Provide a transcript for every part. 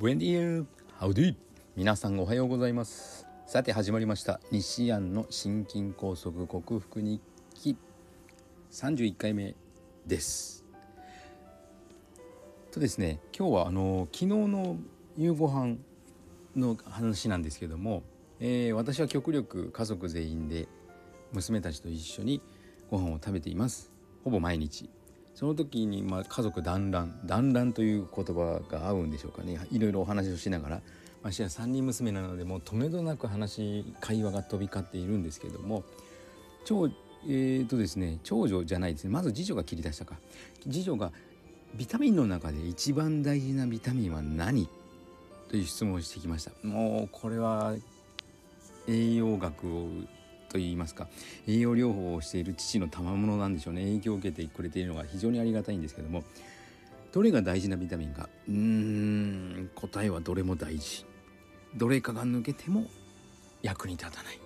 ブレンディーハウディ皆さんおはようございます。さて始まりました。西安の心筋梗塞克服日記。31回目です。とですね今日はあの昨日の夕ご飯の話なんですけども、えー、私は極力家族全員で娘たちと一緒にご飯を食べています。ほぼ毎日。その時にまあ家族団らん団らんという言葉が合うんでしょうかね。いろいろお話をしながら。ましてや3人娘なのでもう止めどなく話会話が飛び交っているんですけども。長えーとですね長女じゃないですね。まず次女が切り出したか。次女がビタミンの中で一番大事なビタミンは何？という質問をしてきました。もうこれは栄養学をと言いますか栄養療法をしている父の賜物なんでしょうね。影響を受けてくれているのが非常にありがたいんですけどもどれが大事なビタミンか？うーん答えはどれも大事。どれかが抜けても役に立たない。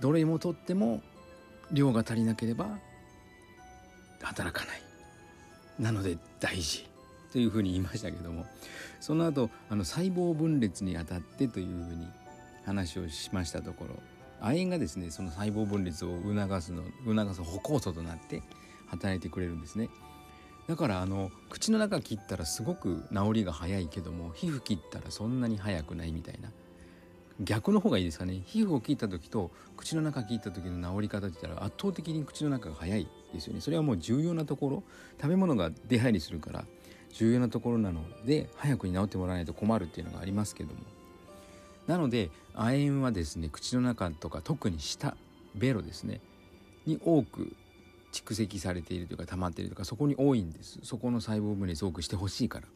どれもとっても量が足りなければ働かない。なので大事。というふうに言いましたけどもその後あの細胞分裂にあたってというふうに話をしましたところ亜鉛がですねその細胞分裂を促すの促す歩行素となって働いてくれるんですね。だからあの口の中切ったらすごく治りが早いけども皮膚切ったらそんなに早くないみたいな。逆の方がいいですかね。皮膚を切った時と口の中切った時の治り方って言ったら圧倒的に口の中が早いですよね。それはもう重要なところ。食べ物が出入りするから重要なところなので早くに治ってもらわないと困るっていうのがありますけども。なので亜鉛はですね口の中とか特に下ベロですねに多く蓄積されているというか溜まっているとかそこに多いんです。そこの細胞分裂多くしてほしいから。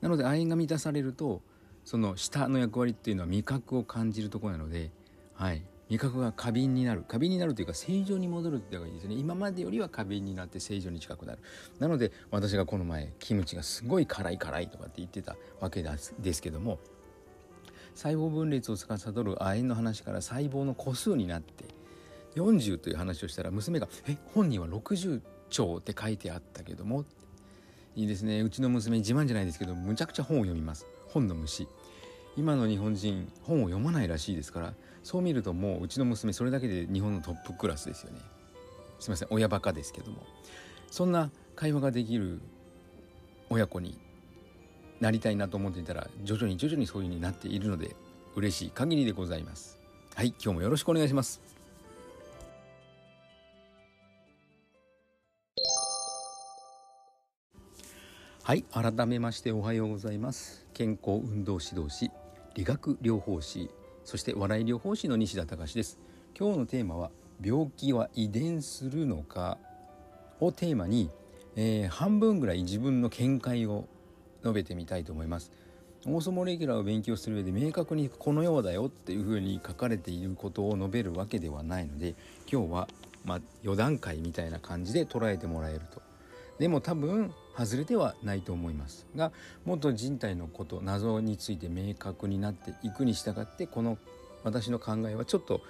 なので亜鉛が満たされるとその舌の役割っていうのは味覚を感じるとこなので、はい、味覚が過敏になる。過敏になるというか正常に戻るっていうのがいいですね。今までよりは過敏になって正常に近くなる。なので私がこの前キムチがすごい辛い辛いとかって言ってたわけですけども細胞分裂を司る亜鉛の話から細胞の個数になって40という話をしたら娘が「え本人は60兆って書いてあったけども」いいですね。うちの娘自慢じゃないですけどむちゃくちゃ本を読みます。本の虫。今の日本人本を読まないらしいですから。そう見るともううちの娘それだけで日本のトップクラスですよね。すいません。親バカですけども。そんな会話ができる親子になりたいなと思っていたら徐々に徐々にそういう風になっているので嬉しい限りでございます。はい今日もよろしくお願いします。はい改めましておはようございます。健康運動指導士理学療法士そして笑い療法士の西田隆です。今日のテーマは病気は遺伝するのかをテーマに、えー、半分ぐらい自分の見解を述べてみたいと思います。オーソモレギュラーを勉強する上で明確にこのようだよっていうふうに書かれていることを述べるわけではないので今日はまあ余談会みたいな感じで捉えてもらえると。でも多分外れてはないと思います。がもっと人体のこと謎について明確になっていくに従ってこの私の考えはちょっと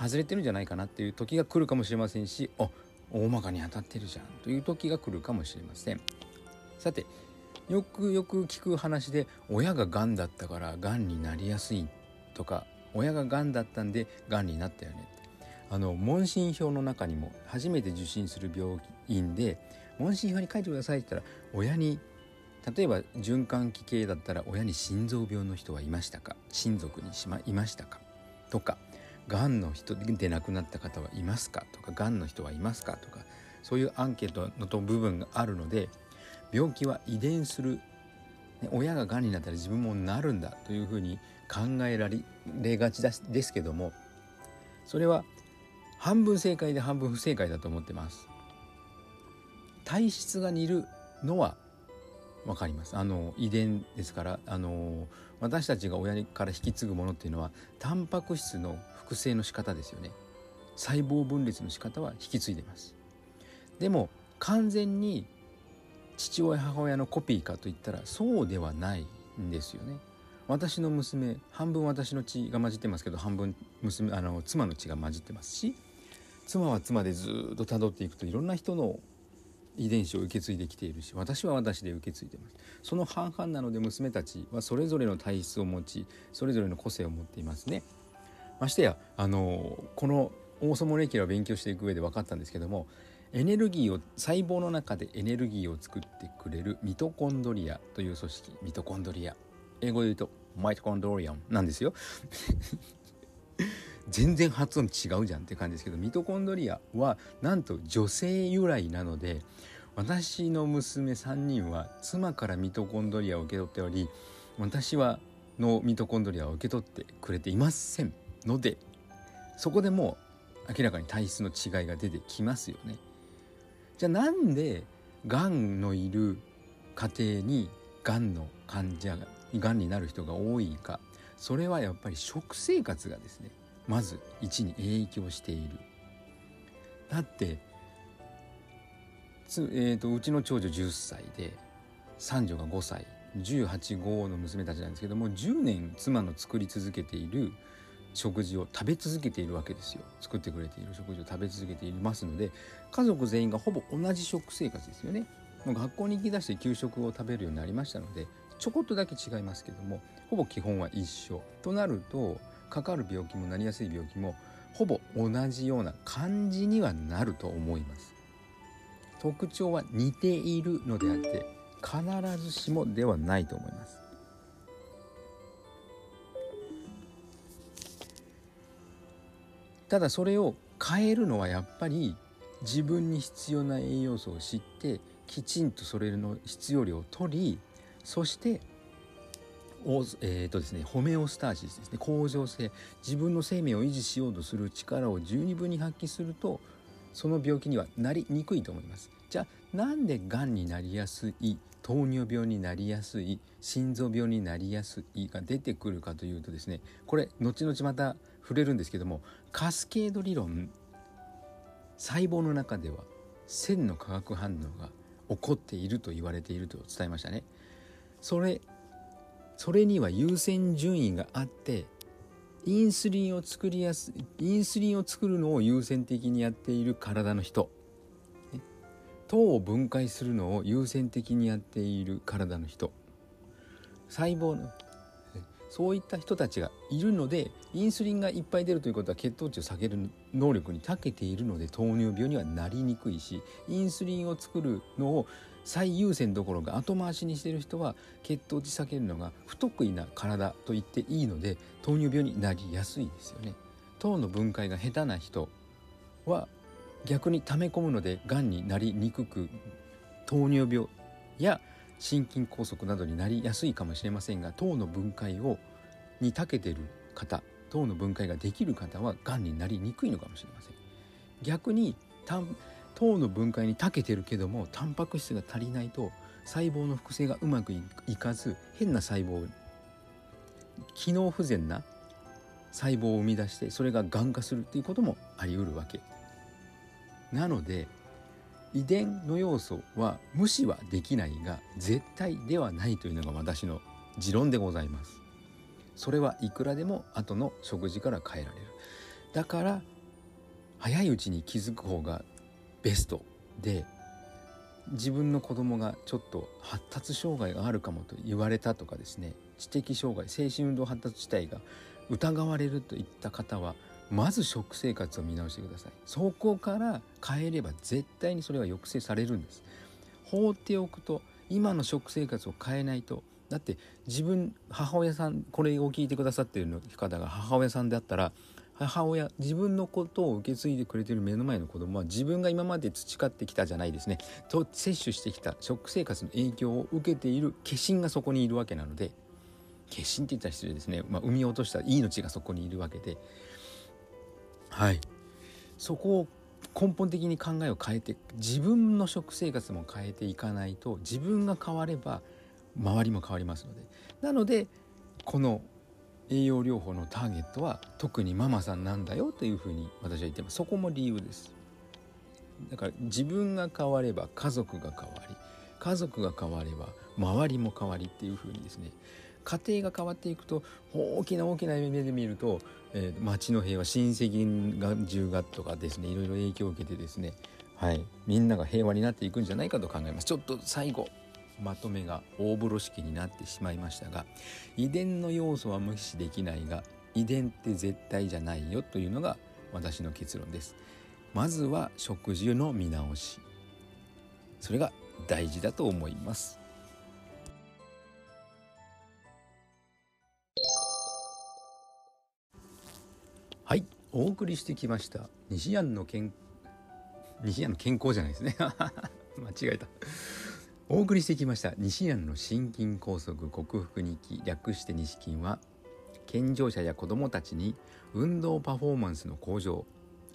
外れてるんじゃないかなっていう時が来るかもしれませんしあ大まかに当たってるじゃんという時が来るかもしれません。さてよくよく聞く話で親ががんだったからがんになりやすいとか親ががんだったんでがんになったよねあの問診票の中にも初めて受診する病院で問診票に書いてくださいって言ったら親に例えば循環器系だったら親に心臓病の人はいましたか？親族にしまいましたか？とかがんの人で亡くなった方はいますか？とかがんの人はいますか？とかそういうアンケートの部分があるので病気は遺伝する。親ががんになったら自分もなるんだというふうに考えられがちですけどもそれは半分正解で半分不正解だと思ってます。体質が似るのは分かります。あの遺伝ですからあの私たちが親から引き継ぐものっていうのはタンパク質の複製の仕方ですよね。細胞分裂の仕方は引き継いでます。でも完全に父親母親のコピーかといったらそうではないんですよね。私の娘半分私の血が混じってますけど半分娘あの妻の血が混じってますし妻は妻でずっと辿っていくといろんな人の遺伝子を受け継いできているし私は私で受け継いでます。その半々なので娘たちはそれぞれの体質を持ちそれぞれの個性を持っていますね。ましてやあのこのオーソモレキュラを勉強していく上で分かったんですけどもエネルギーを細胞の中でエネルギーを作ってくれるミトコンドリアという組織。ミトコンドリア。英語で言うとマイトコンドリアンなんですよ。全然発音違うじゃんって感じですけどミトコンドリアはなんと女性由来なので私の娘3人は妻からミトコンドリアを受け取っており私はのミトコンドリアを受け取ってくれていませんのでそこでもう明らかに体質の違いが出てきますよね。じゃあなんでがんのいる家庭にがんの患者ががんになる人が多いかそれはやっぱり食生活がですねまず1に影響している。だってつ、えーと、うちの長女10歳で三女が5歳185の娘たちなんですけども10年妻の作り続けている食事を食べ続けているわけですよ。作ってくれている食事を食べ続けていますので家族全員がほぼ同じ食生活ですよね。もう学校に行き出して給食を食べるようになりましたのでちょこっとだけ違いますけどもほぼ基本は一緒となるとかかる病気もなりやすい病気もほぼ同じような感じにはなると思います。特徴は似ているのであって必ずしもではないと思います。ただそれを変えるのはやっぱり自分に必要な栄養素を知ってきちんとそれの必要量を取りそしてえーとですね、ホメオスターシスですね。恒常性。自分の生命を維持しようとする力を十二分に発揮するとその病気にはなりにくいと思います。じゃあなんでがんになりやすい？糖尿病になりやすい？心臓病になりやすい？が出てくるかというとですねこれ後々また触れるんですけどもカスケード理論細胞の中では線の化学反応が起こっていると言われていると伝えましたね。それそれには優先順位があってインスリンを作りやすインスリンを作るのを優先的にやっている体の人糖を分解するのを優先的にやっている体の人細胞のそういった人たちがいるのでインスリンがいっぱい出るということは血糖値を下げる能力に長けているので糖尿病にはなりにくいしインスリンを作るのを最優先どころか後回しにしてる人は血糖値下げるのが不得意な体と言っていいので糖尿病になりやすいですよね。糖の分解が下手な人は逆に溜め込むのでがんになりにくく糖尿病や心筋梗塞などになりやすいかもしれませんが糖の分解をに長けてる方糖の分解ができる方はがんになりにくいのかもしれません。逆に糖の分解に長けてるけどもタンパク質が足りないと細胞の複製がうまくいかず変な細胞機能不全な細胞を生み出してそれががん化するっていうこともあり得るわけ。なので遺伝の要素は無視はできないが絶対ではないというのが私の持論でございます。それはいくらでも後の食事から変えられる。だから早いうちに気づく方がベストで自分の子供がちょっと発達障害があるかもと言われたとかですね知的障害精神運動発達自体が疑われるといった方はまず食生活を見直してください。そこから変えれば絶対にそれは抑制されるんです。放っておくと今の食生活を変えないと。だって自分母親さんこれを聞いてくださっている方が母親さんであったら母親自分のことを受け継いでくれてる目の前の子供は自分が今まで培ってきたじゃないですね。と摂取してきた食生活の影響を受けている化身がそこにいるわけなので。化身って言ったら失礼ですね、まあ、産み落とした命がそこにいるわけで。はい。そこを根本的に考えを変えて自分の食生活も変えていかないと自分が変われば周りも変わりますので。なのでこの栄養療法のターゲットは特にママさんなんだよというふうに私は言ってます。そこも理由です。だから自分が変われば家族が変わり家族が変われば周りも変わりっていうふうにですね家庭が変わっていくと大きな大きな目で見ると、えー、町の平和親戚が10月とかですねいろいろ影響を受けてですねはい、みんなが平和になっていくんじゃないかと考えます。ちょっと最後まとめが大風呂敷になってしまいましたが遺伝の要素は無視できないが遺伝って絶対じゃないよというのが私の結論です。まずは食事の見直し。それが大事だと思います。お送りしてきました西安の健西安の健康じゃないですね。間違えた。お送りしてきました西安の心筋梗塞克服日記。略して西筋は健常者や子どもたちに運動パフォーマンスの向上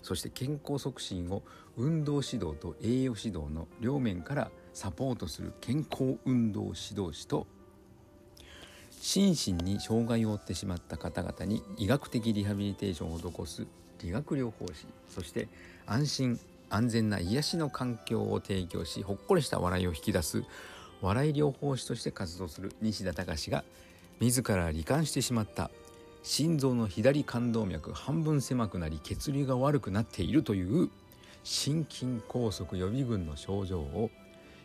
そして健康促進を運動指導と栄養指導の両面からサポートする健康運動指導士と心身に障害を負ってしまった方々に医学的リハビリテーションを施す理学療法士そして安心安全な癒しの環境を提供しほっこりした笑いを引き出す笑い療法士として活動する西田隆が自ら罹患してしまった。心臓の左冠動脈半分狭くなり血流が悪くなっているという心筋梗塞予備軍の症状を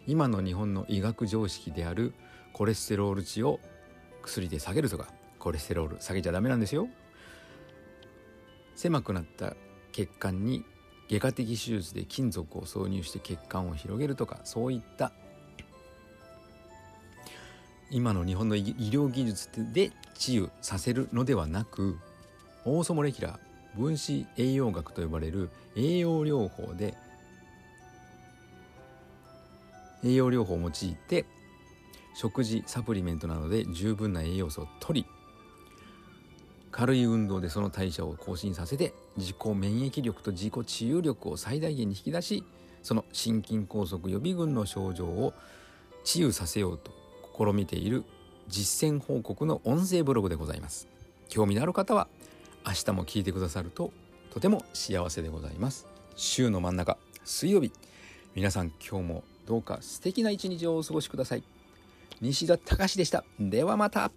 今の日本の医学常識であるコレステロール値を薬で下げるとかコレステロール下げちゃダメなんですよ。狭くなった血管に外科的手術で金属を挿入して血管を広げるとかそういった今の日本の医療技術で治癒させるのではなくオーソモレキュラー分子栄養学と呼ばれる栄養療法で栄養療法を用いて食事サプリメントなどで十分な栄養素を取り軽い運動でその代謝を更新させて自己免疫力と自己治癒力を最大限に引き出しその心筋梗塞予備軍の症状を治癒させようと試みている実践報告の音声ブログでございます。興味のある方は明日も聞いてくださるととても幸せでございます。週の真ん中水曜日。皆さん今日もどうか素敵な一日をお過ごしください。西田隆でした。ではまた。